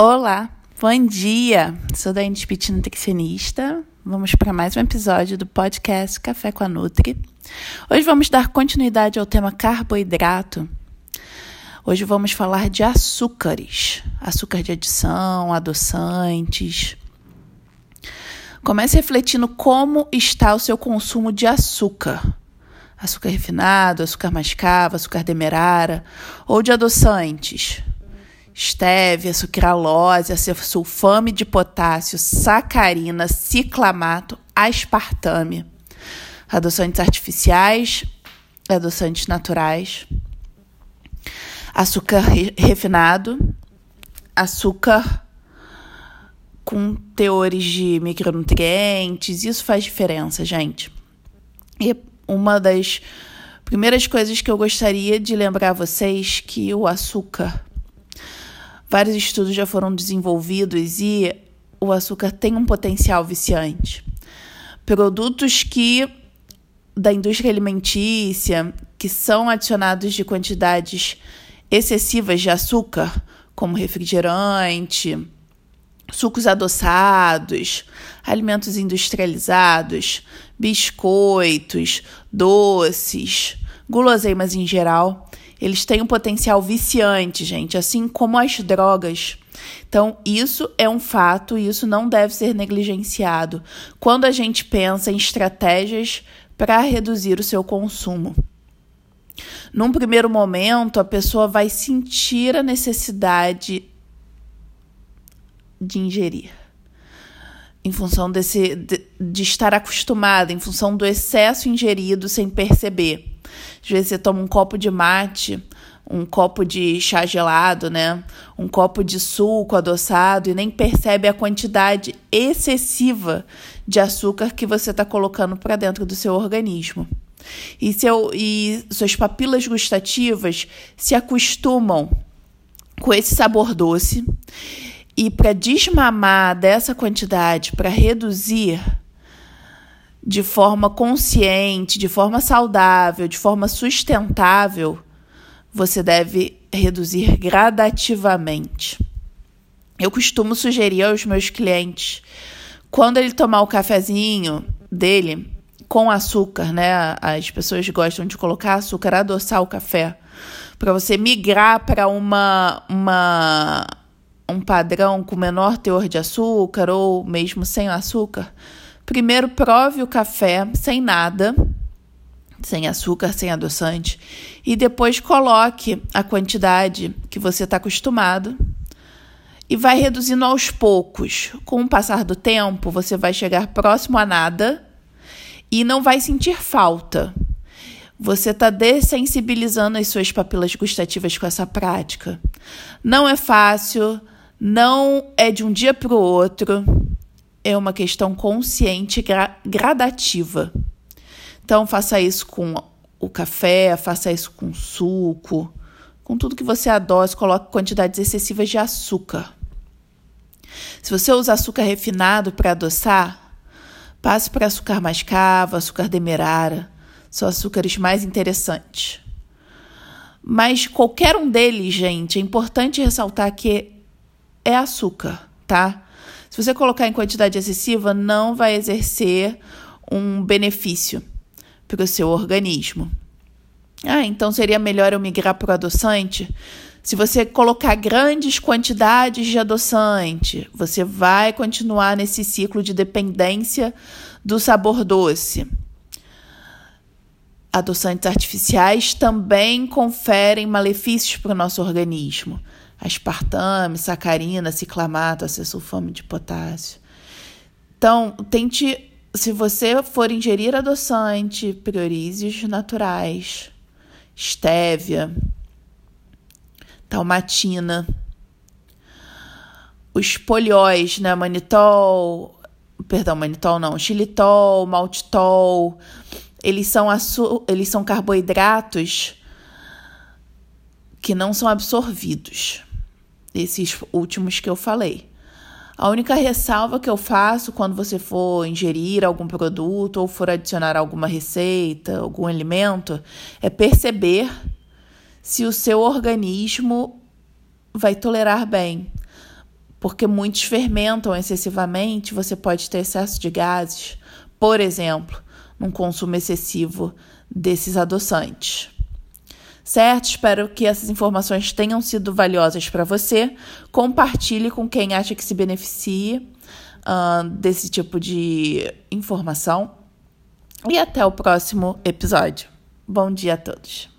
Olá, bom dia! Sou da Indespit Nutricionista. Vamos para mais um episódio do podcast Café com a Nutri. Hoje vamos dar continuidade ao tema carboidrato. Hoje vamos falar de açúcares, açúcar de adição, adoçantes. Comece refletindo como está o seu consumo de açúcar. Açúcar refinado, açúcar mascavo, açúcar demerara ou de adoçantes estévia, sucralose, sulfame de potássio, sacarina, ciclamato, aspartame, adoçantes artificiais, adoçantes naturais, açúcar refinado, açúcar com teores de micronutrientes, isso faz diferença, gente. E uma das primeiras coisas que eu gostaria de lembrar vocês que o açúcar Vários estudos já foram desenvolvidos e o açúcar tem um potencial viciante. Produtos que da indústria alimentícia que são adicionados de quantidades excessivas de açúcar, como refrigerante, sucos adoçados, alimentos industrializados, biscoitos, doces, guloseimas em geral, eles têm um potencial viciante, gente, assim como as drogas. Então, isso é um fato e isso não deve ser negligenciado quando a gente pensa em estratégias para reduzir o seu consumo. Num primeiro momento, a pessoa vai sentir a necessidade de ingerir. Em função desse, de, de estar acostumada, em função do excesso ingerido sem perceber. Às vezes você toma um copo de mate, um copo de chá gelado, né? Um copo de suco adoçado e nem percebe a quantidade excessiva de açúcar que você está colocando para dentro do seu organismo. E, seu, e suas papilas gustativas se acostumam com esse sabor doce. E para desmamar dessa quantidade, para reduzir de forma consciente, de forma saudável, de forma sustentável, você deve reduzir gradativamente. Eu costumo sugerir aos meus clientes, quando ele tomar o cafezinho dele com açúcar, né? As pessoas gostam de colocar açúcar, adoçar o café, para você migrar para uma, uma um padrão com menor teor de açúcar ou mesmo sem açúcar Primeiro, prove o café sem nada, sem açúcar, sem adoçante, e depois coloque a quantidade que você está acostumado e vai reduzindo aos poucos. Com o passar do tempo, você vai chegar próximo a nada e não vai sentir falta. Você está dessensibilizando as suas papilas gustativas com essa prática. Não é fácil, não é de um dia para o outro é uma questão consciente gra gradativa. Então, faça isso com o café, faça isso com suco, com tudo que você adoce, coloque quantidades excessivas de açúcar. Se você usa açúcar refinado para adoçar, passe para açúcar mascavo, açúcar demerara, são açúcares mais interessantes. Mas qualquer um deles, gente, é importante ressaltar que é açúcar, tá? Se você colocar em quantidade excessiva, não vai exercer um benefício para o seu organismo. Ah, então seria melhor eu migrar para o adoçante? Se você colocar grandes quantidades de adoçante, você vai continuar nesse ciclo de dependência do sabor doce. Adoçantes artificiais também conferem malefícios para o nosso organismo aspartame, sacarina, ciclamato, acesulfame de potássio. Então, tente, se você for ingerir adoçante, priorize os naturais, estévia, talmatina, os polióis, né, manitol, perdão, manitol não, xilitol, maltitol, eles são, eles são carboidratos que não são absorvidos esses últimos que eu falei. A única ressalva que eu faço quando você for ingerir algum produto ou for adicionar alguma receita, algum alimento, é perceber se o seu organismo vai tolerar bem. porque muitos fermentam excessivamente, você pode ter excesso de gases, por exemplo, num consumo excessivo desses adoçantes. Certo? Espero que essas informações tenham sido valiosas para você. Compartilhe com quem acha que se beneficie uh, desse tipo de informação. E até o próximo episódio. Bom dia a todos.